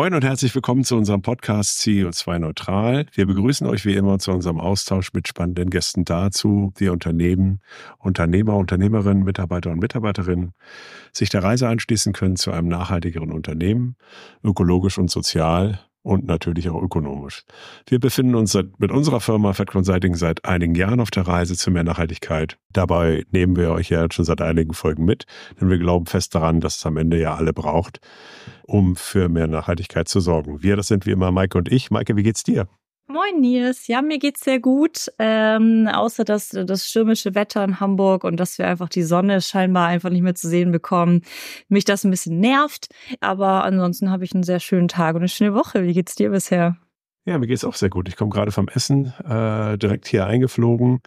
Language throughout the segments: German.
Moin und herzlich willkommen zu unserem Podcast CO2 Neutral. Wir begrüßen euch wie immer zu unserem Austausch mit spannenden Gästen dazu, wie Unternehmen, Unternehmer, Unternehmerinnen, Mitarbeiter und Mitarbeiterinnen sich der Reise anschließen können zu einem nachhaltigeren Unternehmen, ökologisch und sozial und natürlich auch ökonomisch. Wir befinden uns mit unserer Firma Fed Consulting seit einigen Jahren auf der Reise zu mehr Nachhaltigkeit. Dabei nehmen wir euch ja schon seit einigen Folgen mit, denn wir glauben fest daran, dass es am Ende ja alle braucht, um für mehr Nachhaltigkeit zu sorgen. Wir, das sind wie immer Maike und ich. Maike, wie geht's dir? Moin Nils, ja, mir geht's sehr gut. Ähm, außer dass das stürmische Wetter in Hamburg und dass wir einfach die Sonne scheinbar einfach nicht mehr zu sehen bekommen, mich das ein bisschen nervt. Aber ansonsten habe ich einen sehr schönen Tag und eine schöne Woche. Wie geht's dir bisher? Ja, mir geht's auch sehr gut. Ich komme gerade vom Essen äh, direkt hier eingeflogen,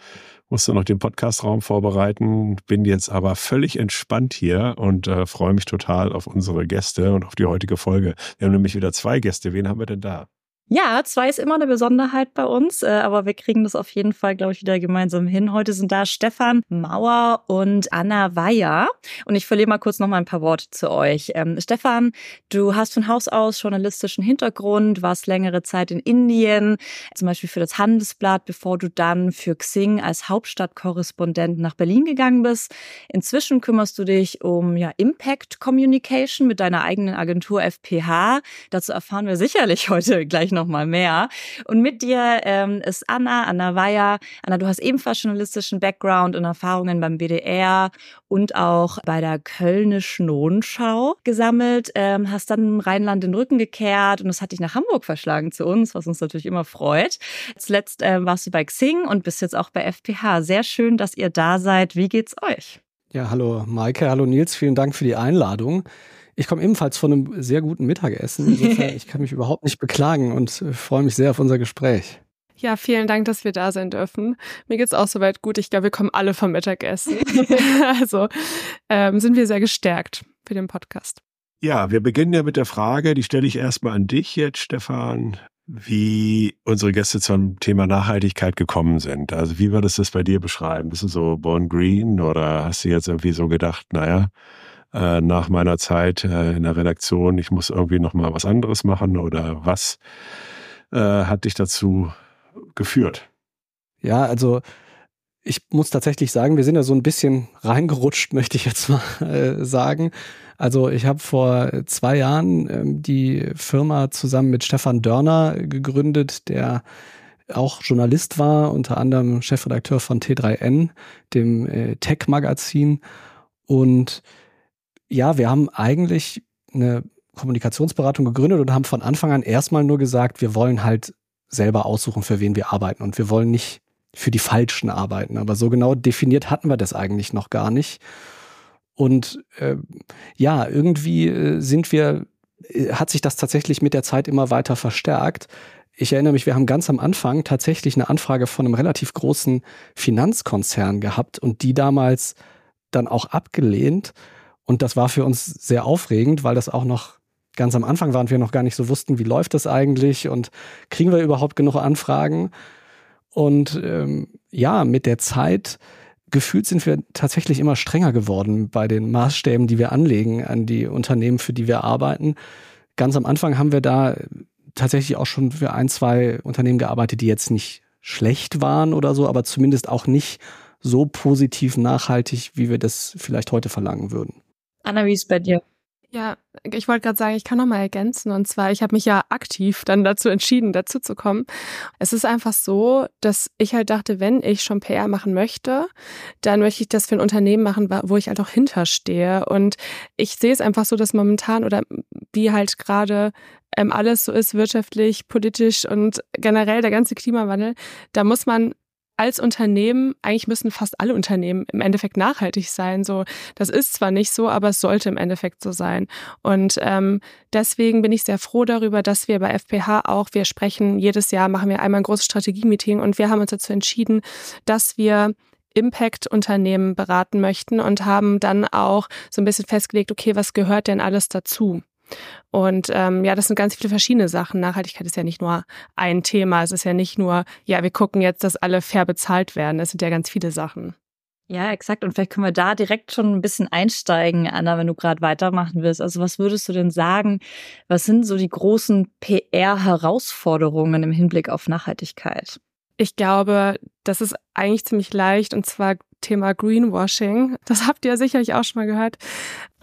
musste noch den Podcastraum vorbereiten, bin jetzt aber völlig entspannt hier und äh, freue mich total auf unsere Gäste und auf die heutige Folge. Wir haben nämlich wieder zwei Gäste. Wen haben wir denn da? Ja, zwei ist immer eine Besonderheit bei uns, äh, aber wir kriegen das auf jeden Fall, glaube ich, wieder gemeinsam hin. Heute sind da Stefan Mauer und Anna Weyer. Und ich verliere mal kurz noch mal ein paar Worte zu euch. Ähm, Stefan, du hast von Haus aus journalistischen Hintergrund, warst längere Zeit in Indien, zum Beispiel für das Handelsblatt, bevor du dann für Xing als Hauptstadtkorrespondent nach Berlin gegangen bist. Inzwischen kümmerst du dich um ja, Impact Communication mit deiner eigenen Agentur FPH. Dazu erfahren wir sicherlich heute gleich noch mal mehr. Und mit dir ähm, ist Anna, Anna Weyer. Anna, du hast ebenfalls journalistischen Background und Erfahrungen beim BDR und auch bei der Kölnischen Rundschau gesammelt, ähm, hast dann im Rheinland den Rücken gekehrt und es hat dich nach Hamburg verschlagen zu uns, was uns natürlich immer freut. Zuletzt ähm, warst du bei Xing und bist jetzt auch bei FPH. Sehr schön, dass ihr da seid. Wie geht's euch? Ja, hallo Maike, hallo Nils, vielen Dank für die Einladung. Ich komme ebenfalls von einem sehr guten Mittagessen. Insofern, ich kann mich überhaupt nicht beklagen und äh, freue mich sehr auf unser Gespräch. Ja, vielen Dank, dass wir da sein dürfen. Mir geht's auch soweit gut. Ich glaube, wir kommen alle vom Mittagessen. also ähm, sind wir sehr gestärkt für den Podcast. Ja, wir beginnen ja mit der Frage, die stelle ich erstmal an dich jetzt, Stefan, wie unsere Gäste zum Thema Nachhaltigkeit gekommen sind. Also wie würdest du das bei dir beschreiben? Bist du so born green oder hast du jetzt irgendwie so gedacht, naja, äh, nach meiner Zeit äh, in der Redaktion, ich muss irgendwie noch mal was anderes machen oder was äh, hat dich dazu geführt? Ja, also ich muss tatsächlich sagen, wir sind ja so ein bisschen reingerutscht, möchte ich jetzt mal äh, sagen. Also ich habe vor zwei Jahren ähm, die Firma zusammen mit Stefan Dörner gegründet, der auch Journalist war, unter anderem Chefredakteur von T3N, dem äh, Tech-Magazin. Und ja, wir haben eigentlich eine Kommunikationsberatung gegründet und haben von Anfang an erstmal nur gesagt, wir wollen halt selber aussuchen, für wen wir arbeiten und wir wollen nicht für die Falschen arbeiten. Aber so genau definiert hatten wir das eigentlich noch gar nicht. Und äh, ja, irgendwie äh, sind wir, äh, hat sich das tatsächlich mit der Zeit immer weiter verstärkt. Ich erinnere mich, wir haben ganz am Anfang tatsächlich eine Anfrage von einem relativ großen Finanzkonzern gehabt und die damals dann auch abgelehnt und das war für uns sehr aufregend, weil das auch noch ganz am Anfang war und wir noch gar nicht so wussten, wie läuft das eigentlich und kriegen wir überhaupt genug Anfragen. Und ähm, ja, mit der Zeit gefühlt sind wir tatsächlich immer strenger geworden bei den Maßstäben, die wir anlegen an die Unternehmen, für die wir arbeiten. Ganz am Anfang haben wir da tatsächlich auch schon für ein, zwei Unternehmen gearbeitet, die jetzt nicht schlecht waren oder so, aber zumindest auch nicht so positiv nachhaltig, wie wir das vielleicht heute verlangen würden. Anna, wie ist bei dir? Ja, ich wollte gerade sagen, ich kann noch mal ergänzen. Und zwar, ich habe mich ja aktiv dann dazu entschieden, dazu zu kommen. Es ist einfach so, dass ich halt dachte, wenn ich schon PR machen möchte, dann möchte ich das für ein Unternehmen machen, wo ich halt auch hinterstehe. Und ich sehe es einfach so, dass momentan oder wie halt gerade ähm, alles so ist, wirtschaftlich, politisch und generell der ganze Klimawandel, da muss man als Unternehmen, eigentlich müssen fast alle Unternehmen im Endeffekt nachhaltig sein. So, das ist zwar nicht so, aber es sollte im Endeffekt so sein. Und ähm, deswegen bin ich sehr froh darüber, dass wir bei FPH auch, wir sprechen jedes Jahr, machen wir einmal ein großes Strategie-Meeting und wir haben uns dazu entschieden, dass wir Impact-Unternehmen beraten möchten und haben dann auch so ein bisschen festgelegt, okay, was gehört denn alles dazu? Und ähm, ja, das sind ganz viele verschiedene Sachen. Nachhaltigkeit ist ja nicht nur ein Thema. Es ist ja nicht nur, ja, wir gucken jetzt, dass alle fair bezahlt werden. Es sind ja ganz viele Sachen. Ja, exakt. Und vielleicht können wir da direkt schon ein bisschen einsteigen, Anna, wenn du gerade weitermachen willst. Also was würdest du denn sagen, was sind so die großen PR-Herausforderungen im Hinblick auf Nachhaltigkeit? Ich glaube, das ist eigentlich ziemlich leicht und zwar Thema Greenwashing. Das habt ihr sicherlich auch schon mal gehört.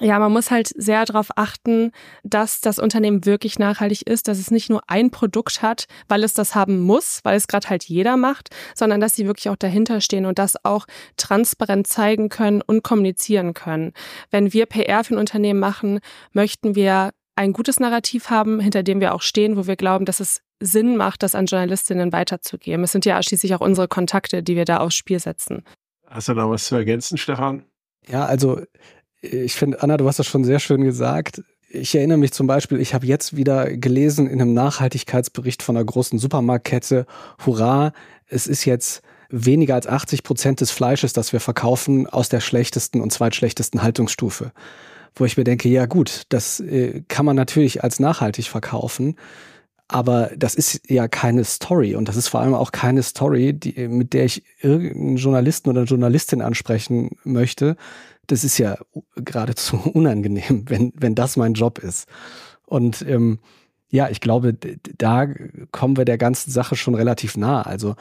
Ja, man muss halt sehr darauf achten, dass das Unternehmen wirklich nachhaltig ist, dass es nicht nur ein Produkt hat, weil es das haben muss, weil es gerade halt jeder macht, sondern dass sie wirklich auch dahinter stehen und das auch transparent zeigen können und kommunizieren können. Wenn wir PR für ein Unternehmen machen, möchten wir ein gutes Narrativ haben, hinter dem wir auch stehen, wo wir glauben, dass es Sinn macht, das an Journalistinnen weiterzugeben. Es sind ja schließlich auch unsere Kontakte, die wir da aufs Spiel setzen. Hast du da was zu ergänzen, Stefan? Ja, also ich finde, Anna, du hast das schon sehr schön gesagt. Ich erinnere mich zum Beispiel, ich habe jetzt wieder gelesen in einem Nachhaltigkeitsbericht von einer großen Supermarktkette, hurra, es ist jetzt weniger als 80 Prozent des Fleisches, das wir verkaufen, aus der schlechtesten und zweitschlechtesten Haltungsstufe. Wo ich mir denke, ja gut, das äh, kann man natürlich als nachhaltig verkaufen. Aber das ist ja keine Story und das ist vor allem auch keine Story, die, mit der ich irgendeinen Journalisten oder Journalistin ansprechen möchte. Das ist ja geradezu unangenehm, wenn, wenn das mein Job ist. Und ähm, ja, ich glaube, da kommen wir der ganzen Sache schon relativ nah. Also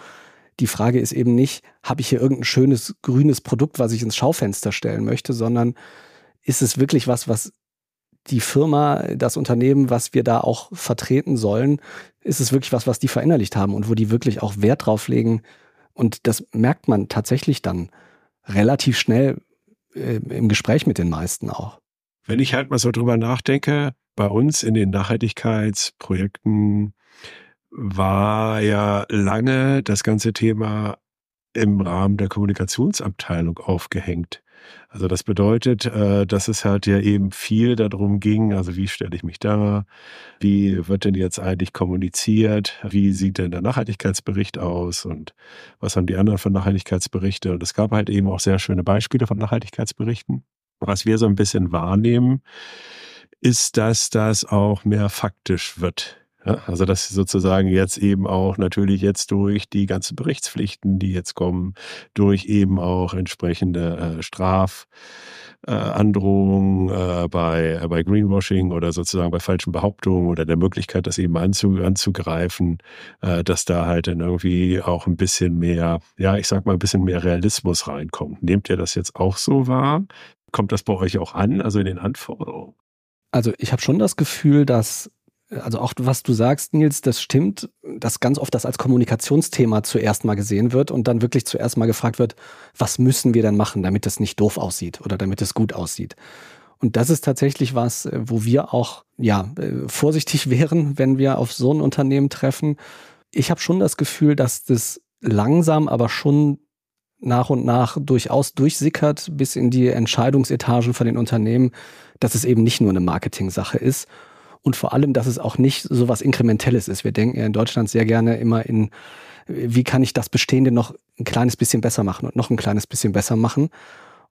die Frage ist eben nicht, habe ich hier irgendein schönes grünes Produkt, was ich ins Schaufenster stellen möchte, sondern ist es wirklich was, was die Firma, das Unternehmen, was wir da auch vertreten sollen, ist es wirklich was, was die verinnerlicht haben und wo die wirklich auch Wert drauf legen. Und das merkt man tatsächlich dann relativ schnell äh, im Gespräch mit den meisten auch. Wenn ich halt mal so drüber nachdenke, bei uns in den Nachhaltigkeitsprojekten war ja lange das ganze Thema im Rahmen der Kommunikationsabteilung aufgehängt. Also das bedeutet, äh, dass es halt ja eben viel darum ging, also wie stelle ich mich da, wie wird denn jetzt eigentlich kommuniziert, wie sieht denn der Nachhaltigkeitsbericht aus und was haben die anderen von Nachhaltigkeitsberichte. Und es gab halt eben auch sehr schöne Beispiele von Nachhaltigkeitsberichten. Was wir so ein bisschen wahrnehmen, ist, dass das auch mehr faktisch wird. Also dass sozusagen jetzt eben auch natürlich jetzt durch die ganzen Berichtspflichten, die jetzt kommen, durch eben auch entsprechende äh, Straf äh, äh, bei, bei Greenwashing oder sozusagen bei falschen Behauptungen oder der Möglichkeit, das eben anzu, anzugreifen, äh, dass da halt dann irgendwie auch ein bisschen mehr, ja, ich sag mal, ein bisschen mehr Realismus reinkommt. Nehmt ihr das jetzt auch so wahr? Kommt das bei euch auch an, also in den Anforderungen? Also ich habe schon das Gefühl, dass also auch was du sagst, Nils, das stimmt, dass ganz oft das als Kommunikationsthema zuerst mal gesehen wird und dann wirklich zuerst mal gefragt wird, was müssen wir denn machen, damit es nicht doof aussieht oder damit es gut aussieht. Und das ist tatsächlich was, wo wir auch ja äh, vorsichtig wären, wenn wir auf so ein Unternehmen treffen. Ich habe schon das Gefühl, dass das langsam, aber schon nach und nach durchaus durchsickert bis in die Entscheidungsetagen von den Unternehmen, dass es eben nicht nur eine Marketing-Sache ist und vor allem, dass es auch nicht so was Inkrementelles ist. Wir denken ja in Deutschland sehr gerne immer in, wie kann ich das Bestehende noch ein kleines bisschen besser machen und noch ein kleines bisschen besser machen.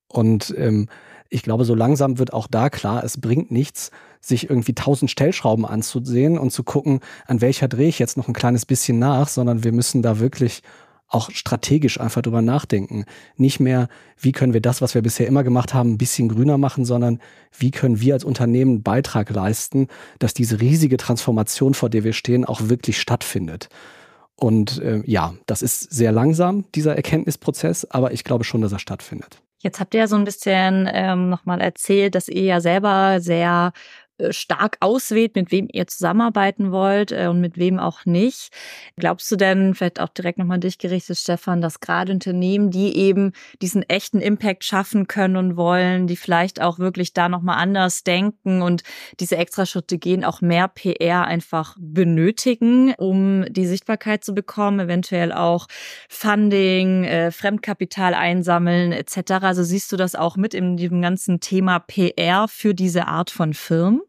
Und ähm, ich glaube, so langsam wird auch da klar, es bringt nichts, sich irgendwie tausend Stellschrauben anzusehen und zu gucken, an welcher drehe ich jetzt noch ein kleines bisschen nach, sondern wir müssen da wirklich auch strategisch einfach drüber nachdenken. Nicht mehr, wie können wir das, was wir bisher immer gemacht haben, ein bisschen grüner machen, sondern wie können wir als Unternehmen einen Beitrag leisten, dass diese riesige Transformation, vor der wir stehen, auch wirklich stattfindet. Und äh, ja, das ist sehr langsam, dieser Erkenntnisprozess, aber ich glaube schon, dass er stattfindet. Jetzt habt ihr ja so ein bisschen ähm, nochmal erzählt, dass ihr ja selber sehr stark auswählt, mit wem ihr zusammenarbeiten wollt äh, und mit wem auch nicht. Glaubst du denn, vielleicht auch direkt nochmal dich gerichtet, Stefan, dass gerade Unternehmen, die eben diesen echten Impact schaffen können und wollen, die vielleicht auch wirklich da nochmal anders denken und diese Extraschritte gehen, auch mehr PR einfach benötigen, um die Sichtbarkeit zu bekommen, eventuell auch Funding, äh, Fremdkapital einsammeln etc. Also siehst du das auch mit in diesem ganzen Thema PR für diese Art von Firmen?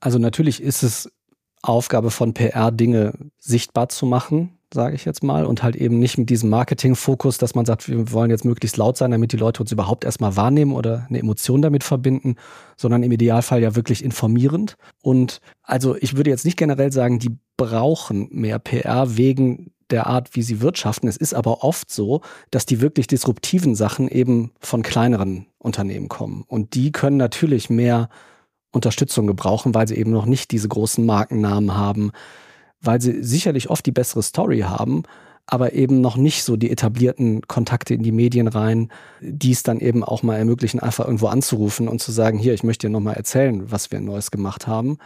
Also natürlich ist es Aufgabe von PR, Dinge sichtbar zu machen, sage ich jetzt mal, und halt eben nicht mit diesem Marketing-Fokus, dass man sagt, wir wollen jetzt möglichst laut sein, damit die Leute uns überhaupt erstmal wahrnehmen oder eine Emotion damit verbinden, sondern im Idealfall ja wirklich informierend. Und also ich würde jetzt nicht generell sagen, die brauchen mehr PR wegen der Art, wie sie wirtschaften. Es ist aber oft so, dass die wirklich disruptiven Sachen eben von kleineren Unternehmen kommen. Und die können natürlich mehr Unterstützung gebrauchen, weil sie eben noch nicht diese großen Markennamen haben, weil sie sicherlich oft die bessere Story haben, aber eben noch nicht so die etablierten Kontakte in die Medien rein, die es dann eben auch mal ermöglichen, einfach irgendwo anzurufen und zu sagen, hier, ich möchte dir nochmal erzählen, was wir Neues gemacht haben.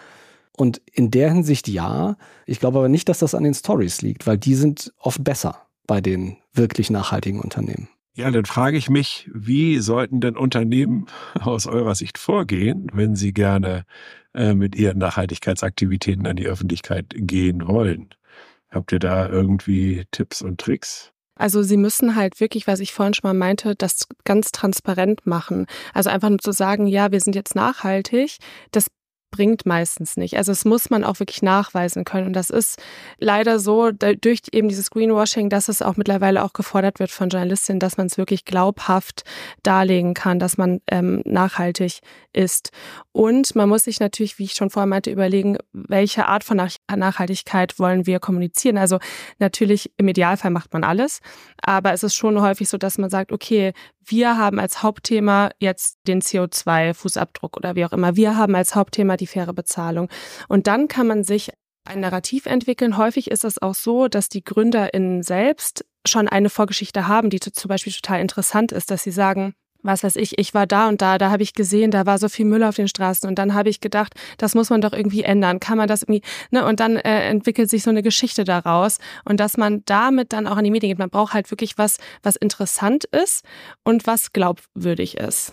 Und in der Hinsicht ja. Ich glaube aber nicht, dass das an den Stories liegt, weil die sind oft besser bei den wirklich nachhaltigen Unternehmen. Ja, dann frage ich mich, wie sollten denn Unternehmen aus eurer Sicht vorgehen, wenn sie gerne äh, mit ihren Nachhaltigkeitsaktivitäten an die Öffentlichkeit gehen wollen? Habt ihr da irgendwie Tipps und Tricks? Also sie müssen halt wirklich, was ich vorhin schon mal meinte, das ganz transparent machen. Also einfach nur zu sagen, ja, wir sind jetzt nachhaltig, das bringt meistens nicht. Also es muss man auch wirklich nachweisen können. Und das ist leider so durch eben dieses Greenwashing, dass es auch mittlerweile auch gefordert wird von Journalistinnen, dass man es wirklich glaubhaft darlegen kann, dass man ähm, nachhaltig ist. Und man muss sich natürlich, wie ich schon vorher meinte, überlegen, welche Art von Nachhaltigkeit wollen wir kommunizieren. Also natürlich im Idealfall macht man alles, aber es ist schon häufig so, dass man sagt, okay, wir haben als Hauptthema jetzt den CO2-Fußabdruck oder wie auch immer. Wir haben als Hauptthema die faire Bezahlung. Und dann kann man sich ein Narrativ entwickeln. Häufig ist es auch so, dass die GründerInnen selbst schon eine Vorgeschichte haben, die zum Beispiel total interessant ist, dass sie sagen, was weiß ich, ich war da und da, da habe ich gesehen, da war so viel Müll auf den Straßen und dann habe ich gedacht, das muss man doch irgendwie ändern. Kann man das irgendwie, ne? Und dann äh, entwickelt sich so eine Geschichte daraus und dass man damit dann auch an die Medien geht. Man braucht halt wirklich was, was interessant ist und was glaubwürdig ist.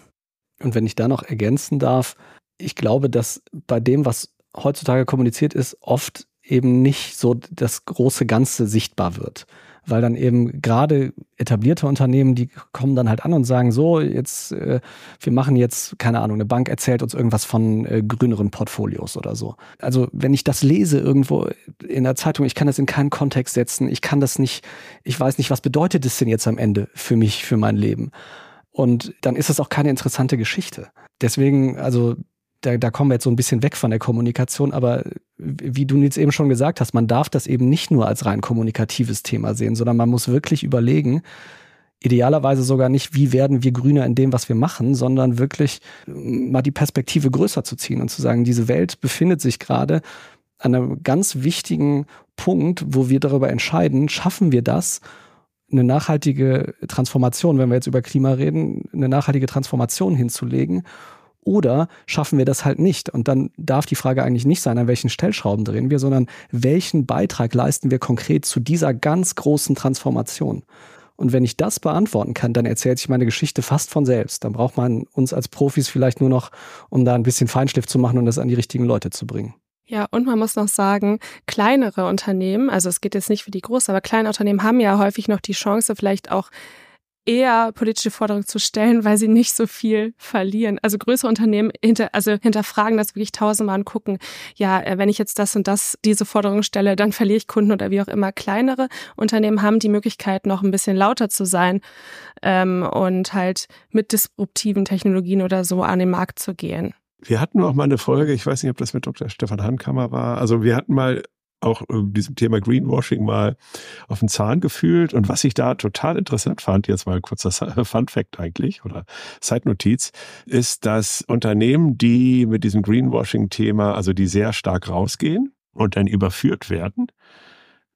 Und wenn ich da noch ergänzen darf, ich glaube, dass bei dem, was heutzutage kommuniziert ist, oft eben nicht so das große Ganze sichtbar wird weil dann eben gerade etablierte Unternehmen, die kommen dann halt an und sagen, so, jetzt, äh, wir machen jetzt, keine Ahnung, eine Bank erzählt uns irgendwas von äh, grüneren Portfolios oder so. Also wenn ich das lese irgendwo in der Zeitung, ich kann das in keinen Kontext setzen, ich kann das nicht, ich weiß nicht, was bedeutet es denn jetzt am Ende für mich, für mein Leben. Und dann ist es auch keine interessante Geschichte. Deswegen, also da, da kommen wir jetzt so ein bisschen weg von der Kommunikation, aber wie du jetzt eben schon gesagt hast, man darf das eben nicht nur als rein kommunikatives Thema sehen, sondern man muss wirklich überlegen, idealerweise sogar nicht, wie werden wir grüner in dem, was wir machen, sondern wirklich äh, mal die Perspektive größer zu ziehen und zu sagen, diese Welt befindet sich gerade an einem ganz wichtigen Punkt, wo wir darüber entscheiden, schaffen wir das, eine nachhaltige Transformation, wenn wir jetzt über Klima reden, eine nachhaltige Transformation hinzulegen oder schaffen wir das halt nicht? Und dann darf die Frage eigentlich nicht sein, an welchen Stellschrauben drehen wir, sondern welchen Beitrag leisten wir konkret zu dieser ganz großen Transformation? Und wenn ich das beantworten kann, dann erzählt sich meine Geschichte fast von selbst. Dann braucht man uns als Profis vielleicht nur noch, um da ein bisschen Feinschliff zu machen und das an die richtigen Leute zu bringen. Ja, und man muss noch sagen, kleinere Unternehmen, also es geht jetzt nicht für die großen, aber kleine Unternehmen haben ja häufig noch die Chance, vielleicht auch eher politische Forderungen zu stellen, weil sie nicht so viel verlieren. Also größere Unternehmen hinter, also hinterfragen das wirklich tausendmal und gucken, ja, äh, wenn ich jetzt das und das, diese Forderung stelle, dann verliere ich Kunden oder wie auch immer. Kleinere Unternehmen haben die Möglichkeit, noch ein bisschen lauter zu sein ähm, und halt mit disruptiven Technologien oder so an den Markt zu gehen. Wir hatten auch mal eine Folge, ich weiß nicht, ob das mit Dr. Stefan Hankammer war. Also wir hatten mal auch äh, diesem Thema Greenwashing mal auf den Zahn gefühlt. Und was ich da total interessant fand, jetzt mal kurzer Fun Fact eigentlich oder Zeitnotiz, ist, dass Unternehmen, die mit diesem Greenwashing-Thema, also die sehr stark rausgehen und dann überführt werden,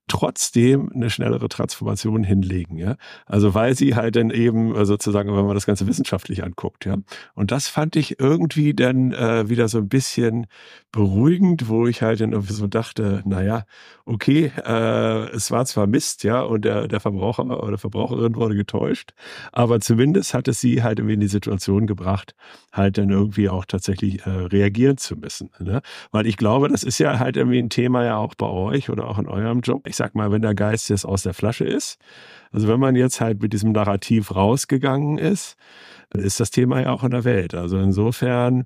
trotzdem eine schnellere Transformation hinlegen, ja. Also weil sie halt dann eben äh, sozusagen, wenn man das Ganze wissenschaftlich anguckt, ja. Und das fand ich irgendwie dann äh, wieder so ein bisschen beruhigend, wo ich halt dann irgendwie so dachte, naja, okay, äh, es war zwar Mist, ja, und der, der Verbraucher oder Verbraucherin wurde getäuscht, aber zumindest hat es sie halt irgendwie in die Situation gebracht, halt dann irgendwie auch tatsächlich äh, reagieren zu müssen. Ne? Weil ich glaube, das ist ja halt irgendwie ein Thema ja auch bei euch oder auch in eurem Job. Sag mal, wenn der Geist jetzt aus der Flasche ist, also wenn man jetzt halt mit diesem Narrativ rausgegangen ist, ist das Thema ja auch in der Welt. Also insofern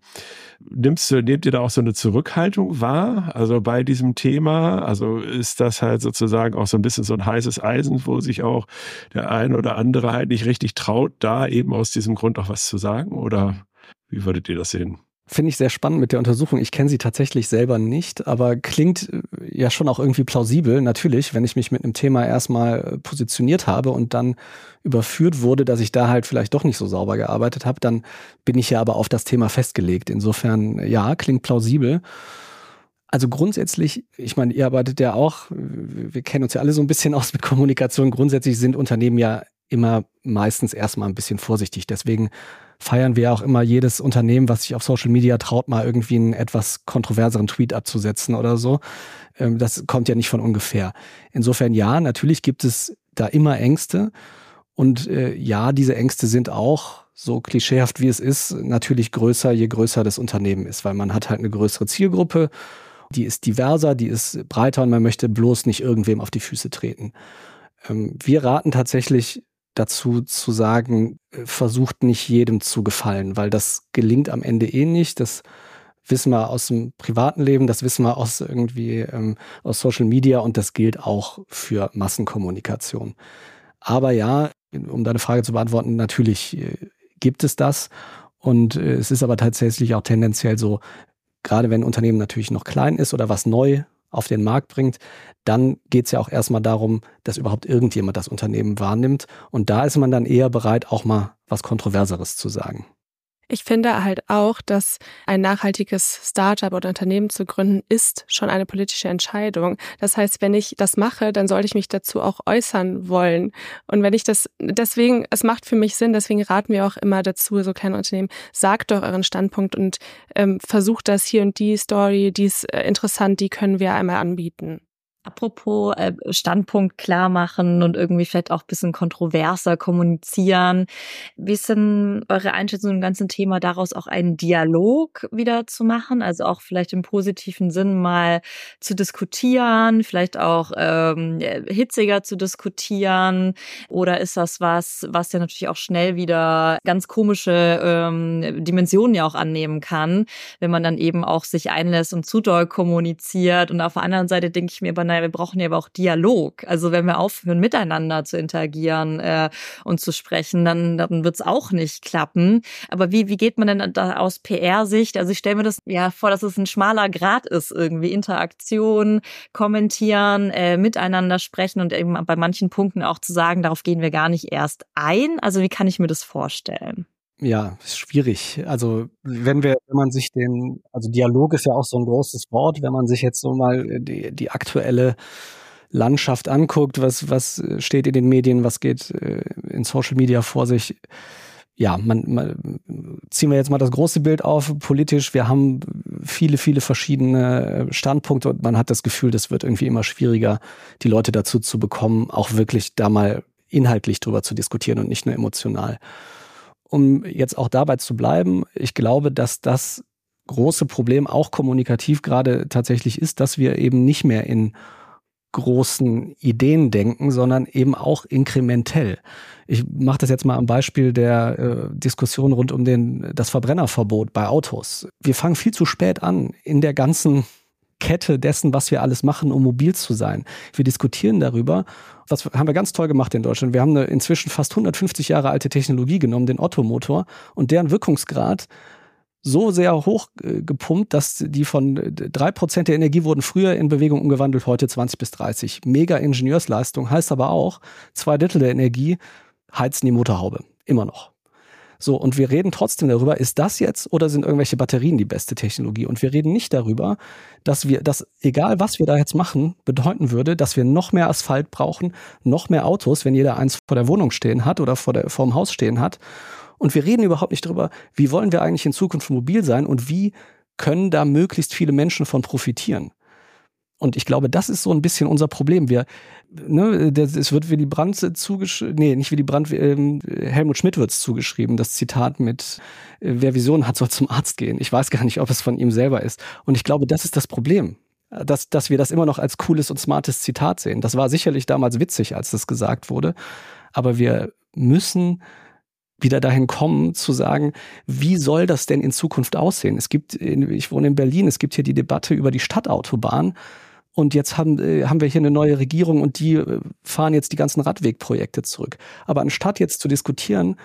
nimmst du, nehmt ihr da auch so eine Zurückhaltung wahr? Also bei diesem Thema, also ist das halt sozusagen auch so ein bisschen so ein heißes Eisen, wo sich auch der ein oder andere halt nicht richtig traut, da eben aus diesem Grund auch was zu sagen? Oder wie würdet ihr das sehen? Finde ich sehr spannend mit der Untersuchung. Ich kenne sie tatsächlich selber nicht, aber klingt äh, ja schon auch irgendwie plausibel. Natürlich, wenn ich mich mit einem Thema erstmal äh, positioniert habe und dann überführt wurde, dass ich da halt vielleicht doch nicht so sauber gearbeitet habe, dann bin ich ja aber auf das Thema festgelegt. Insofern, ja, klingt plausibel. Also grundsätzlich, ich meine, ihr arbeitet ja auch, wir kennen uns ja alle so ein bisschen aus mit Kommunikation. Grundsätzlich sind Unternehmen ja immer meistens erstmal ein bisschen vorsichtig. Deswegen feiern wir auch immer jedes Unternehmen, was sich auf Social Media traut, mal irgendwie einen etwas kontroverseren Tweet abzusetzen oder so. Ähm, das kommt ja nicht von ungefähr. Insofern ja, natürlich gibt es da immer Ängste. Und äh, ja, diese Ängste sind auch, so klischeehaft wie es ist, natürlich größer, je größer das Unternehmen ist, weil man hat halt eine größere Zielgruppe, die ist diverser, die ist breiter und man möchte bloß nicht irgendwem auf die Füße treten. Ähm, wir raten tatsächlich dazu zu sagen, äh, versucht nicht jedem zu gefallen, weil das gelingt am Ende eh nicht. Das wissen wir aus dem privaten Leben, das wissen wir aus irgendwie ähm, aus Social Media und das gilt auch für Massenkommunikation. Aber ja, um deine Frage zu beantworten, natürlich äh, gibt es das und äh, es ist aber tatsächlich auch tendenziell so, gerade wenn ein Unternehmen natürlich noch klein ist oder was neu auf den Markt bringt, dann geht es ja auch erstmal darum, dass überhaupt irgendjemand das Unternehmen wahrnimmt. Und da ist man dann eher bereit, auch mal was Kontroverseres zu sagen. Ich finde halt auch, dass ein nachhaltiges Startup oder Unternehmen zu gründen, ist schon eine politische Entscheidung. Das heißt, wenn ich das mache, dann sollte ich mich dazu auch äußern wollen. Und wenn ich das, deswegen, es macht für mich Sinn, deswegen raten wir auch immer dazu, so kleine Unternehmen, sagt doch euren Standpunkt und ähm, versucht das hier und die Story, die ist äh, interessant, die können wir einmal anbieten. Apropos äh, Standpunkt klar machen und irgendwie vielleicht auch bisschen kontroverser kommunizieren. Wie ist denn eure Einschätzung im ganzen Thema daraus auch einen Dialog wieder zu machen? Also auch vielleicht im positiven Sinn mal zu diskutieren, vielleicht auch ähm, hitziger zu diskutieren? Oder ist das was, was ja natürlich auch schnell wieder ganz komische ähm, Dimensionen ja auch annehmen kann, wenn man dann eben auch sich einlässt und zu doll kommuniziert? Und auf der anderen Seite denke ich mir aber, naja, wir brauchen ja aber auch Dialog. Also wenn wir aufhören, miteinander zu interagieren äh, und zu sprechen, dann, dann wird es auch nicht klappen. Aber wie, wie geht man denn da aus PR-Sicht? Also ich stelle mir das ja vor, dass es ein schmaler Grad ist, irgendwie Interaktion, kommentieren, äh, miteinander sprechen und eben bei manchen Punkten auch zu sagen, darauf gehen wir gar nicht erst ein. Also wie kann ich mir das vorstellen? Ja, ist schwierig. Also wenn wir, wenn man sich den, also Dialog ist ja auch so ein großes Wort, wenn man sich jetzt so mal äh, die, die aktuelle Landschaft anguckt, was, was steht in den Medien, was geht äh, in Social Media vor sich. Ja, man, man ziehen wir jetzt mal das große Bild auf, politisch. Wir haben viele, viele verschiedene Standpunkte und man hat das Gefühl, das wird irgendwie immer schwieriger, die Leute dazu zu bekommen, auch wirklich da mal inhaltlich drüber zu diskutieren und nicht nur emotional um jetzt auch dabei zu bleiben, ich glaube, dass das große Problem auch kommunikativ gerade tatsächlich ist, dass wir eben nicht mehr in großen Ideen denken, sondern eben auch inkrementell. Ich mache das jetzt mal am Beispiel der äh, Diskussion rund um den, das Verbrennerverbot bei Autos. Wir fangen viel zu spät an in der ganzen Kette dessen, was wir alles machen, um mobil zu sein. Wir diskutieren darüber. Was haben wir ganz toll gemacht in Deutschland? Wir haben eine inzwischen fast 150 Jahre alte Technologie genommen, den Ottomotor, und deren Wirkungsgrad so sehr hoch äh, gepumpt, dass die von äh, drei Prozent der Energie wurden früher in Bewegung umgewandelt, heute 20 bis 30. Mega Ingenieursleistung heißt aber auch, zwei Drittel der Energie heizen die Motorhaube. Immer noch. So, und wir reden trotzdem darüber, ist das jetzt oder sind irgendwelche Batterien die beste Technologie? Und wir reden nicht darüber, dass wir, dass egal was wir da jetzt machen, bedeuten würde, dass wir noch mehr Asphalt brauchen, noch mehr Autos, wenn jeder eins vor der Wohnung stehen hat oder vor, der, vor dem Haus stehen hat. Und wir reden überhaupt nicht darüber, wie wollen wir eigentlich in Zukunft mobil sein und wie können da möglichst viele Menschen von profitieren. Und ich glaube, das ist so ein bisschen unser Problem. Wir, ne, es wird Willy Brandt zugeschrieben, nee, nicht Willy Brandt, ähm, Helmut Schmidt wird es zugeschrieben, das Zitat mit, äh, wer Visionen hat, soll zum Arzt gehen. Ich weiß gar nicht, ob es von ihm selber ist. Und ich glaube, das ist das Problem. Dass, dass wir das immer noch als cooles und smartes Zitat sehen. Das war sicherlich damals witzig, als das gesagt wurde. Aber wir müssen wieder dahin kommen, zu sagen, wie soll das denn in Zukunft aussehen? Es gibt, ich wohne in Berlin, es gibt hier die Debatte über die Stadtautobahn. Und jetzt haben, äh, haben wir hier eine neue Regierung und die äh, fahren jetzt die ganzen Radwegprojekte zurück. Aber anstatt jetzt zu diskutieren,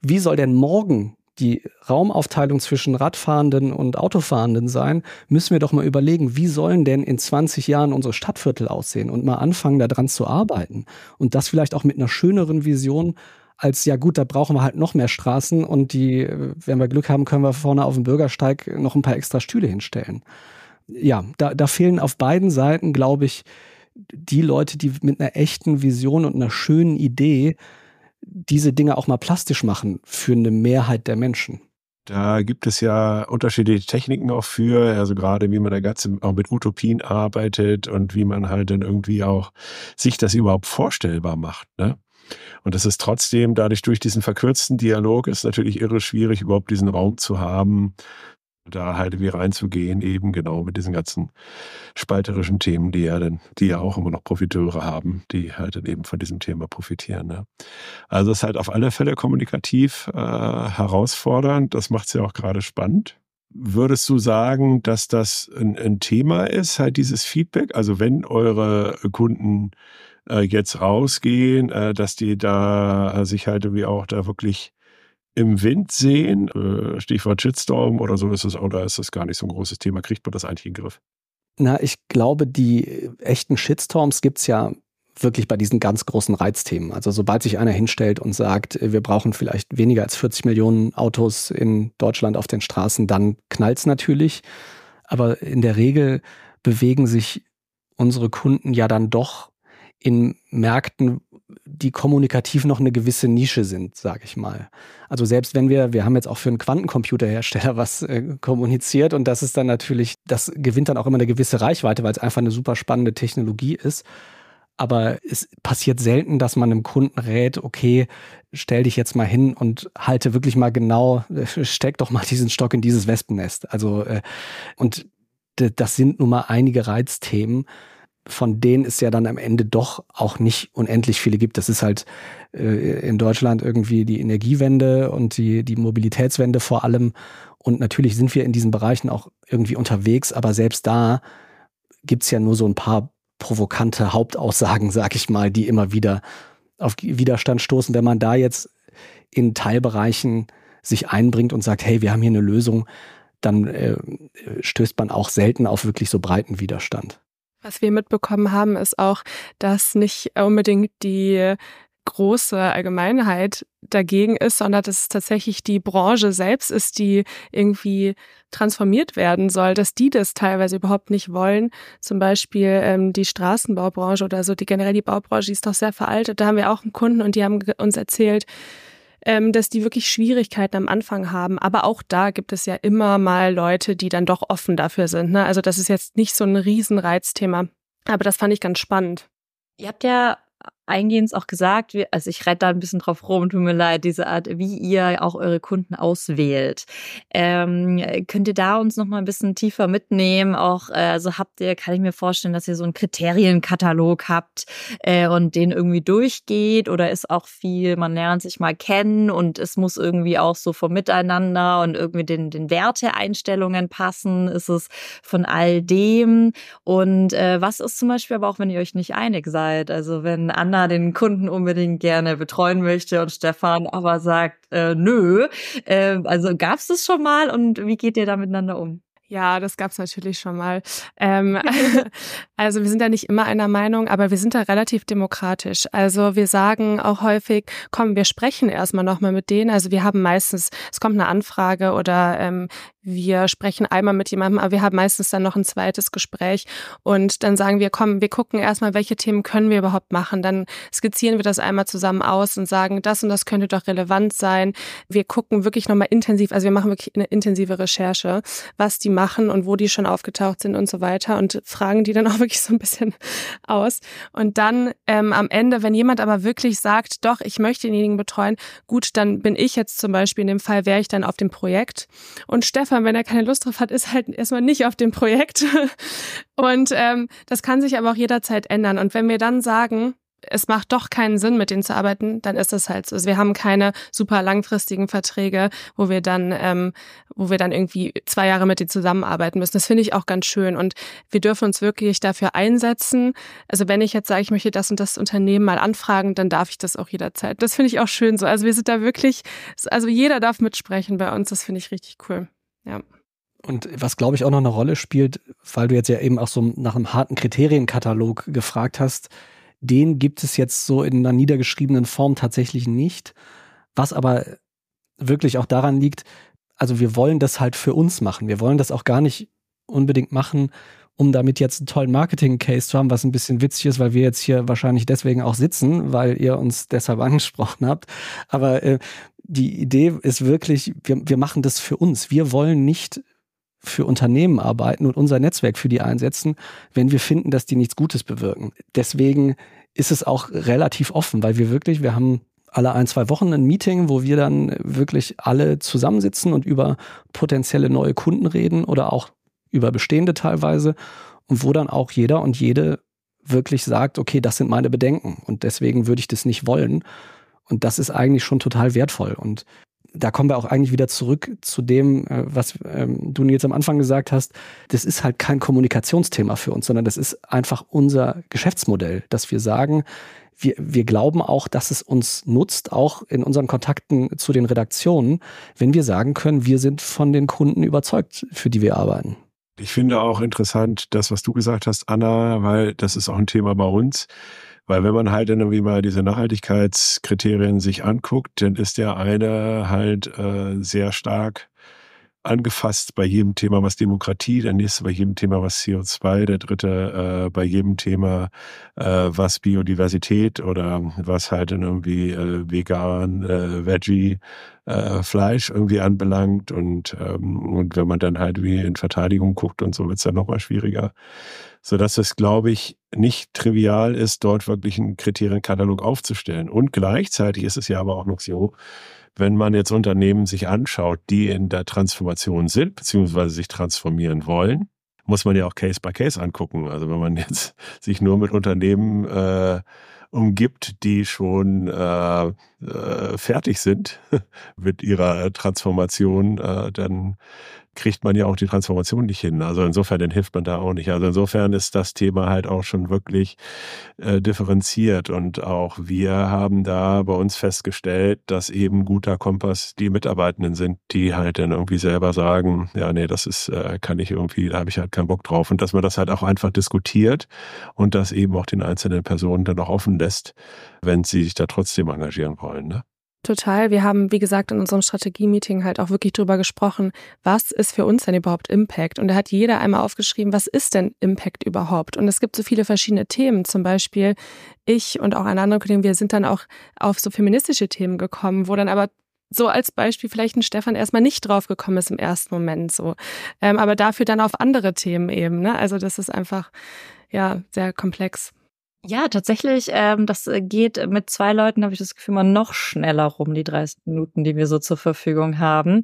wie soll denn morgen die Raumaufteilung zwischen Radfahrenden und Autofahrenden sein, müssen wir doch mal überlegen, wie sollen denn in 20 Jahren unsere Stadtviertel aussehen und mal anfangen, daran zu arbeiten. Und das vielleicht auch mit einer schöneren Vision als ja gut, da brauchen wir halt noch mehr Straßen und die, wenn wir Glück haben, können wir vorne auf dem Bürgersteig noch ein paar extra Stühle hinstellen. Ja, da, da fehlen auf beiden Seiten, glaube ich, die Leute, die mit einer echten Vision und einer schönen Idee diese Dinge auch mal plastisch machen für eine Mehrheit der Menschen. Da gibt es ja unterschiedliche Techniken auch für, also gerade wie man da ganz auch mit Utopien arbeitet und wie man halt dann irgendwie auch sich das überhaupt vorstellbar macht. Ne? Und das ist trotzdem dadurch durch diesen verkürzten Dialog ist natürlich irre schwierig, überhaupt diesen Raum zu haben, da halt wie reinzugehen, eben genau mit diesen ganzen spalterischen Themen, die ja dann, die ja auch immer noch Profiteure haben, die halt dann eben von diesem Thema profitieren. Ne? Also es ist halt auf alle Fälle kommunikativ äh, herausfordernd. Das macht es ja auch gerade spannend. Würdest du sagen, dass das ein, ein, Thema ist, halt dieses Feedback? Also wenn eure Kunden äh, jetzt rausgehen, äh, dass die da sich halt irgendwie auch da wirklich im Wind sehen, äh, Stichwort Shitstorm oder so ist es, oder ist das gar nicht so ein großes Thema? Kriegt man das eigentlich in den Griff? Na, ich glaube, die echten Shitstorms gibt es ja wirklich bei diesen ganz großen Reizthemen. Also sobald sich einer hinstellt und sagt, wir brauchen vielleicht weniger als 40 Millionen Autos in Deutschland auf den Straßen, dann knallt es natürlich. Aber in der Regel bewegen sich unsere Kunden ja dann doch in Märkten, die kommunikativ noch eine gewisse Nische sind, sage ich mal. Also selbst wenn wir, wir haben jetzt auch für einen Quantencomputerhersteller was äh, kommuniziert und das ist dann natürlich, das gewinnt dann auch immer eine gewisse Reichweite, weil es einfach eine super spannende Technologie ist. Aber es passiert selten, dass man einem Kunden rät, okay, stell dich jetzt mal hin und halte wirklich mal genau, steck doch mal diesen Stock in dieses Wespennest. Also, äh, und das sind nun mal einige Reizthemen von denen es ja dann am Ende doch auch nicht unendlich viele gibt. Das ist halt äh, in Deutschland irgendwie die Energiewende und die, die Mobilitätswende vor allem. Und natürlich sind wir in diesen Bereichen auch irgendwie unterwegs, aber selbst da gibt's ja nur so ein paar provokante Hauptaussagen, sag ich mal, die immer wieder auf Widerstand stoßen. Wenn man da jetzt in Teilbereichen sich einbringt und sagt, hey, wir haben hier eine Lösung, dann äh, stößt man auch selten auf wirklich so breiten Widerstand. Was wir mitbekommen haben, ist auch, dass nicht unbedingt die große Allgemeinheit dagegen ist, sondern dass es tatsächlich die Branche selbst ist, die irgendwie transformiert werden soll, dass die das teilweise überhaupt nicht wollen. Zum Beispiel ähm, die Straßenbaubranche oder so, die generell die Baubranche, die ist doch sehr veraltet. Da haben wir auch einen Kunden und die haben uns erzählt, ähm, dass die wirklich Schwierigkeiten am Anfang haben. Aber auch da gibt es ja immer mal Leute, die dann doch offen dafür sind. Ne? Also das ist jetzt nicht so ein Riesenreizthema. Aber das fand ich ganz spannend. Ihr habt ja eingehend auch gesagt, also ich rette da ein bisschen drauf rum, tut mir leid, diese Art, wie ihr auch eure Kunden auswählt. Ähm, könnt ihr da uns noch mal ein bisschen tiefer mitnehmen? Auch, äh, also habt ihr, kann ich mir vorstellen, dass ihr so einen Kriterienkatalog habt äh, und den irgendwie durchgeht oder ist auch viel, man lernt sich mal kennen und es muss irgendwie auch so vom Miteinander und irgendwie den, den Werteeinstellungen passen? Ist es von all dem? Und äh, was ist zum Beispiel aber auch, wenn ihr euch nicht einig seid? Also wenn Anna Anna den Kunden unbedingt gerne betreuen möchte und Stefan aber sagt, äh, nö. Äh, also gab es das schon mal und wie geht ihr da miteinander um? Ja, das gab's natürlich schon mal. Ähm, also wir sind ja nicht immer einer Meinung, aber wir sind da relativ demokratisch. Also wir sagen auch häufig, komm, wir sprechen erstmal nochmal mit denen. Also wir haben meistens, es kommt eine Anfrage oder ähm, wir sprechen einmal mit jemandem, aber wir haben meistens dann noch ein zweites Gespräch und dann sagen wir, komm, wir gucken erstmal, welche Themen können wir überhaupt machen. Dann skizzieren wir das einmal zusammen aus und sagen, das und das könnte doch relevant sein. Wir gucken wirklich nochmal intensiv, also wir machen wirklich eine intensive Recherche, was die machen und wo die schon aufgetaucht sind und so weiter und fragen die dann auch wirklich so ein bisschen aus. Und dann ähm, am Ende, wenn jemand aber wirklich sagt, doch, ich möchte denjenigen betreuen, gut, dann bin ich jetzt zum Beispiel in dem Fall, wäre ich dann auf dem Projekt und Stefan wenn er keine Lust drauf hat, ist halt erstmal nicht auf dem Projekt. Und ähm, das kann sich aber auch jederzeit ändern. Und wenn wir dann sagen, es macht doch keinen Sinn, mit denen zu arbeiten, dann ist das halt so. Also wir haben keine super langfristigen Verträge, wo wir dann, ähm, wo wir dann irgendwie zwei Jahre mit denen zusammenarbeiten müssen. Das finde ich auch ganz schön. Und wir dürfen uns wirklich dafür einsetzen. Also wenn ich jetzt sage, ich möchte das und das Unternehmen mal anfragen, dann darf ich das auch jederzeit. Das finde ich auch schön so. Also wir sind da wirklich, also jeder darf mitsprechen bei uns. Das finde ich richtig cool. Ja. Und was, glaube ich, auch noch eine Rolle spielt, weil du jetzt ja eben auch so nach einem harten Kriterienkatalog gefragt hast, den gibt es jetzt so in einer niedergeschriebenen Form tatsächlich nicht. Was aber wirklich auch daran liegt, also wir wollen das halt für uns machen. Wir wollen das auch gar nicht unbedingt machen, um damit jetzt einen tollen Marketing-Case zu haben, was ein bisschen witzig ist, weil wir jetzt hier wahrscheinlich deswegen auch sitzen, weil ihr uns deshalb angesprochen habt. Aber äh, die Idee ist wirklich, wir, wir machen das für uns. Wir wollen nicht für Unternehmen arbeiten und unser Netzwerk für die einsetzen, wenn wir finden, dass die nichts Gutes bewirken. Deswegen ist es auch relativ offen, weil wir wirklich, wir haben alle ein, zwei Wochen ein Meeting, wo wir dann wirklich alle zusammensitzen und über potenzielle neue Kunden reden oder auch über bestehende teilweise und wo dann auch jeder und jede wirklich sagt, okay, das sind meine Bedenken und deswegen würde ich das nicht wollen. Und das ist eigentlich schon total wertvoll. Und da kommen wir auch eigentlich wieder zurück zu dem, äh, was ähm, du jetzt am Anfang gesagt hast. Das ist halt kein Kommunikationsthema für uns, sondern das ist einfach unser Geschäftsmodell, dass wir sagen, wir, wir glauben auch, dass es uns nutzt, auch in unseren Kontakten zu den Redaktionen, wenn wir sagen können, wir sind von den Kunden überzeugt, für die wir arbeiten. Ich finde auch interessant, das, was du gesagt hast, Anna, weil das ist auch ein Thema bei uns weil wenn man halt dann irgendwie mal diese Nachhaltigkeitskriterien sich anguckt, dann ist der eine halt äh, sehr stark angefasst bei jedem Thema, was Demokratie, der nächste bei jedem Thema, was CO2, der dritte äh, bei jedem Thema, äh, was Biodiversität oder was halt dann irgendwie äh, vegan, äh, Veggie, äh, Fleisch irgendwie anbelangt. Und, ähm, und wenn man dann halt wie in Verteidigung guckt und so, wird's dann nochmal schwieriger so dass es, glaube ich, nicht trivial ist, dort wirklich einen Kriterienkatalog aufzustellen. Und gleichzeitig ist es ja aber auch noch so, wenn man jetzt Unternehmen sich anschaut, die in der Transformation sind, beziehungsweise sich transformieren wollen, muss man ja auch Case by Case angucken. Also wenn man jetzt sich nur mit Unternehmen äh, umgibt, die schon äh, äh, fertig sind mit ihrer Transformation, äh, dann kriegt man ja auch die Transformation nicht hin. Also insofern, dann hilft man da auch nicht. Also insofern ist das Thema halt auch schon wirklich äh, differenziert und auch wir haben da bei uns festgestellt, dass eben guter Kompass die Mitarbeitenden sind, die halt dann irgendwie selber sagen, ja, nee, das ist, äh, kann ich irgendwie, da habe ich halt keinen Bock drauf und dass man das halt auch einfach diskutiert und das eben auch den einzelnen Personen dann auch offen lässt, wenn sie sich da trotzdem engagieren wollen. Ne? Total. Wir haben, wie gesagt, in unserem Strategie-Meeting halt auch wirklich drüber gesprochen, was ist für uns denn überhaupt Impact? Und da hat jeder einmal aufgeschrieben, was ist denn Impact überhaupt? Und es gibt so viele verschiedene Themen. Zum Beispiel ich und auch eine andere Kollegin, wir sind dann auch auf so feministische Themen gekommen, wo dann aber so als Beispiel vielleicht ein Stefan erstmal nicht drauf gekommen ist im ersten Moment so. Ähm, aber dafür dann auf andere Themen eben. Ne? Also das ist einfach ja sehr komplex. Ja, tatsächlich, ähm, das äh, geht mit zwei Leuten, habe ich das Gefühl, mal noch schneller rum, die 30 Minuten, die wir so zur Verfügung haben.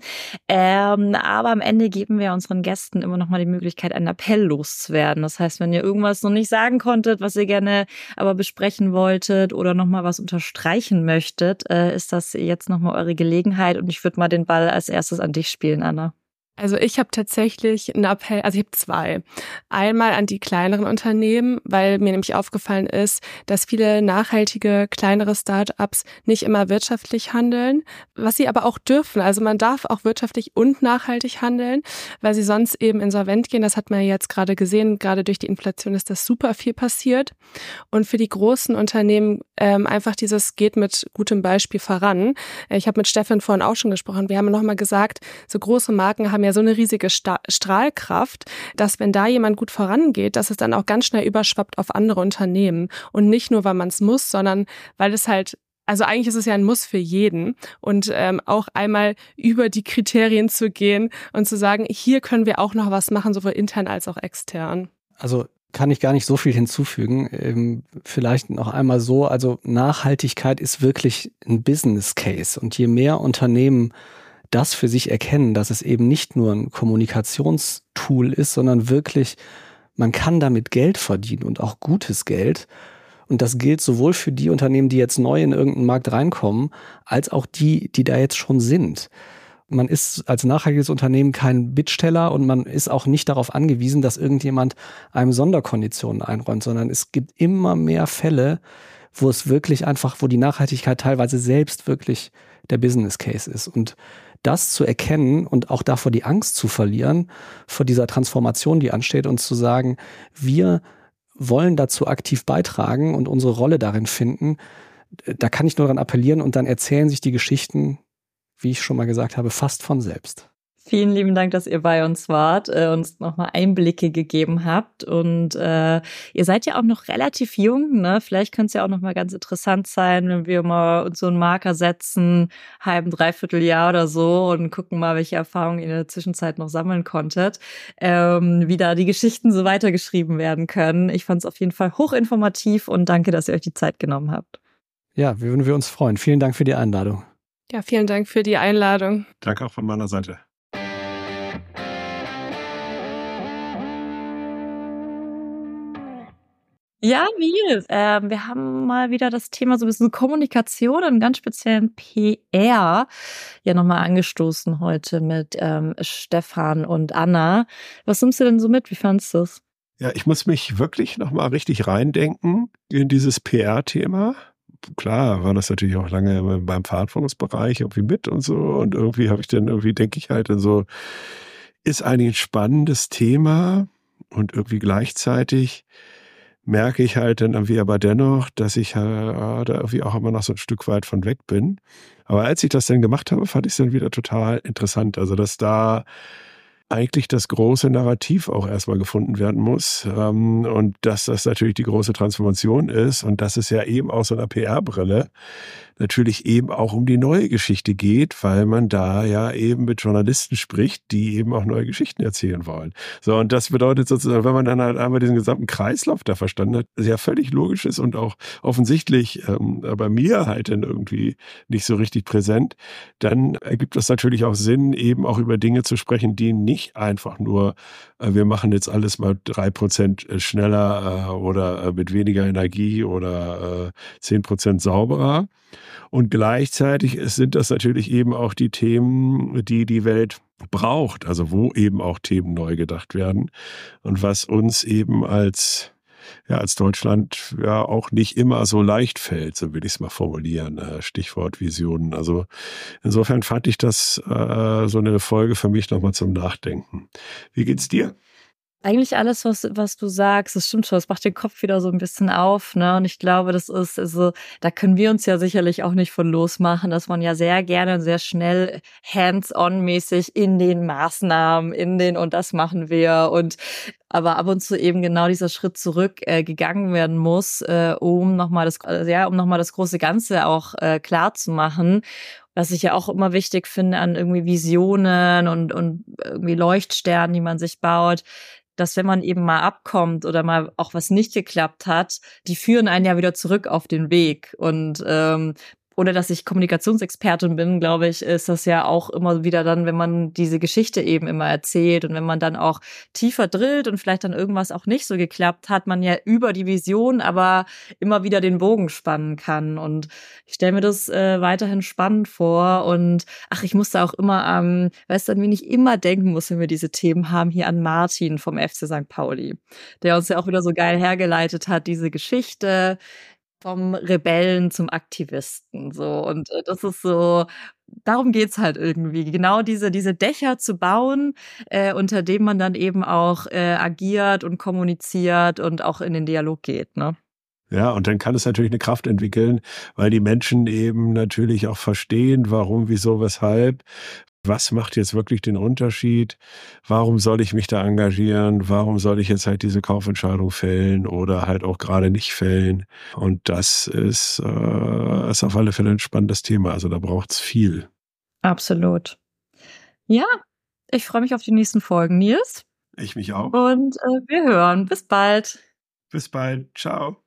Ähm, aber am Ende geben wir unseren Gästen immer noch mal die Möglichkeit, einen Appell loszuwerden. Das heißt, wenn ihr irgendwas noch nicht sagen konntet, was ihr gerne aber besprechen wolltet oder noch mal was unterstreichen möchtet, äh, ist das jetzt noch mal eure Gelegenheit. Und ich würde mal den Ball als erstes an dich spielen, Anna. Also ich habe tatsächlich einen Appell, also ich habe zwei. Einmal an die kleineren Unternehmen, weil mir nämlich aufgefallen ist, dass viele nachhaltige kleinere Startups nicht immer wirtschaftlich handeln, was sie aber auch dürfen. Also man darf auch wirtschaftlich und nachhaltig handeln, weil sie sonst eben insolvent gehen. Das hat man jetzt gerade gesehen. Gerade durch die Inflation ist das super viel passiert. Und für die großen Unternehmen ähm, einfach dieses geht mit gutem Beispiel voran. Ich habe mit Stefan vorhin auch schon gesprochen. Wir haben nochmal gesagt, so große Marken haben ja so eine riesige Sta Strahlkraft, dass wenn da jemand gut vorangeht, dass es dann auch ganz schnell überschwappt auf andere Unternehmen. Und nicht nur, weil man es muss, sondern weil es halt also eigentlich ist es ja ein Muss für jeden und ähm, auch einmal über die Kriterien zu gehen und zu sagen, hier können wir auch noch was machen, sowohl intern als auch extern. Also kann ich gar nicht so viel hinzufügen. Ähm, vielleicht noch einmal so, also Nachhaltigkeit ist wirklich ein Business Case und je mehr Unternehmen das für sich erkennen, dass es eben nicht nur ein Kommunikationstool ist, sondern wirklich, man kann damit Geld verdienen und auch gutes Geld. Und das gilt sowohl für die Unternehmen, die jetzt neu in irgendeinen Markt reinkommen, als auch die, die da jetzt schon sind. Man ist als nachhaltiges Unternehmen kein Bittsteller und man ist auch nicht darauf angewiesen, dass irgendjemand einem Sonderkonditionen einräumt, sondern es gibt immer mehr Fälle, wo es wirklich einfach, wo die Nachhaltigkeit teilweise selbst wirklich der Business Case ist. Und das zu erkennen und auch davor die Angst zu verlieren, vor dieser Transformation, die ansteht, und zu sagen, wir wollen dazu aktiv beitragen und unsere Rolle darin finden, da kann ich nur daran appellieren und dann erzählen sich die Geschichten, wie ich schon mal gesagt habe, fast von selbst. Vielen lieben Dank, dass ihr bei uns wart, äh, uns nochmal Einblicke gegeben habt. Und äh, ihr seid ja auch noch relativ jung, ne? Vielleicht könnte es ja auch nochmal ganz interessant sein, wenn wir mal uns so einen Marker setzen, halben, dreiviertel Jahr oder so und gucken mal, welche Erfahrungen ihr in der Zwischenzeit noch sammeln konntet, ähm, wie da die Geschichten so weitergeschrieben werden können. Ich fand es auf jeden Fall hochinformativ und danke, dass ihr euch die Zeit genommen habt. Ja, würden wir uns freuen. Vielen Dank für die Einladung. Ja, vielen Dank für die Einladung. Danke auch von meiner Seite. Ja, Nils, äh, wir haben mal wieder das Thema so ein bisschen Kommunikation und ganz speziellen PR ja nochmal angestoßen heute mit ähm, Stefan und Anna. Was nimmst du denn so mit? Wie fandest du es? Ja, ich muss mich wirklich nochmal richtig reindenken in dieses PR-Thema. Klar war das natürlich auch lange beim Verantwortungsbereich irgendwie mit und so. Und irgendwie habe ich dann irgendwie, denke ich halt, dann so, ist eigentlich ein spannendes Thema und irgendwie gleichzeitig merke ich halt dann irgendwie aber dennoch, dass ich äh, da irgendwie auch immer noch so ein Stück weit von weg bin. Aber als ich das dann gemacht habe, fand ich es dann wieder total interessant. Also, dass da eigentlich das große Narrativ auch erstmal gefunden werden muss ähm, und dass das natürlich die große Transformation ist und dass es ja eben aus so einer PR-Brille natürlich eben auch um die neue Geschichte geht, weil man da ja eben mit Journalisten spricht, die eben auch neue Geschichten erzählen wollen. So, und das bedeutet sozusagen, wenn man dann halt einmal diesen gesamten Kreislauf da verstanden hat, ja völlig logisch ist und auch offensichtlich ähm, bei mir halt dann irgendwie nicht so richtig präsent, dann ergibt das natürlich auch Sinn, eben auch über Dinge zu sprechen, die nicht einfach nur, äh, wir machen jetzt alles mal drei Prozent äh, schneller äh, oder mit weniger Energie oder zehn Prozent sauberer, und gleichzeitig sind das natürlich eben auch die Themen, die die Welt braucht, also wo eben auch Themen neu gedacht werden. Und was uns eben als ja, als Deutschland ja auch nicht immer so leicht fällt, so will ich es mal formulieren. Äh, Stichwort Visionen. Also insofern fand ich das äh, so eine Folge für mich nochmal zum Nachdenken. Wie geht's dir? Eigentlich alles, was, was du sagst, das stimmt schon, das macht den Kopf wieder so ein bisschen auf, ne? Und ich glaube, das ist, also, da können wir uns ja sicherlich auch nicht von losmachen, dass man ja sehr gerne und sehr schnell hands-on-mäßig in den Maßnahmen, in den und das machen wir und aber ab und zu eben genau dieser Schritt zurück äh, gegangen werden muss, äh, um nochmal das, äh, ja, um nochmal das große Ganze auch äh, klar zu machen was ich ja auch immer wichtig finde an irgendwie Visionen und, und irgendwie Leuchtsternen, die man sich baut, dass wenn man eben mal abkommt oder mal auch was nicht geklappt hat, die führen einen ja wieder zurück auf den Weg. Und ähm, ohne dass ich Kommunikationsexpertin bin, glaube ich, ist das ja auch immer wieder dann, wenn man diese Geschichte eben immer erzählt und wenn man dann auch tiefer drillt und vielleicht dann irgendwas auch nicht so geklappt hat, man ja über die Vision aber immer wieder den Bogen spannen kann. Und ich stelle mir das äh, weiterhin spannend vor. Und ach, ich musste auch immer am, ähm, weißt du, an wen ich immer denken muss, wenn wir diese Themen haben, hier an Martin vom FC St. Pauli, der uns ja auch wieder so geil hergeleitet hat, diese Geschichte vom Rebellen zum Aktivisten. So. Und äh, das ist so, darum geht's halt irgendwie. Genau diese, diese Dächer zu bauen, äh, unter dem man dann eben auch äh, agiert und kommuniziert und auch in den Dialog geht, ne? Ja, und dann kann es natürlich eine Kraft entwickeln, weil die Menschen eben natürlich auch verstehen, warum, wieso, weshalb, was macht jetzt wirklich den Unterschied? Warum soll ich mich da engagieren? Warum soll ich jetzt halt diese Kaufentscheidung fällen oder halt auch gerade nicht fällen? Und das ist, äh, ist auf alle Fälle ein spannendes Thema. Also da braucht es viel. Absolut. Ja, ich freue mich auf die nächsten Folgen, Nils. Ich mich auch. Und äh, wir hören. Bis bald. Bis bald. Ciao.